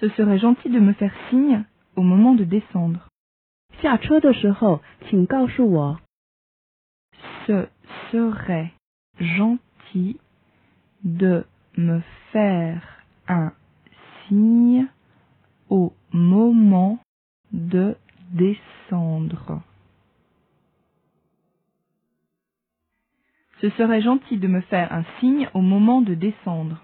Ce serait gentil de me faire signe au moment de descendre. Ce serait gentil de me faire un signe au moment de descendre. Ce serait gentil de me faire un signe au moment de descendre.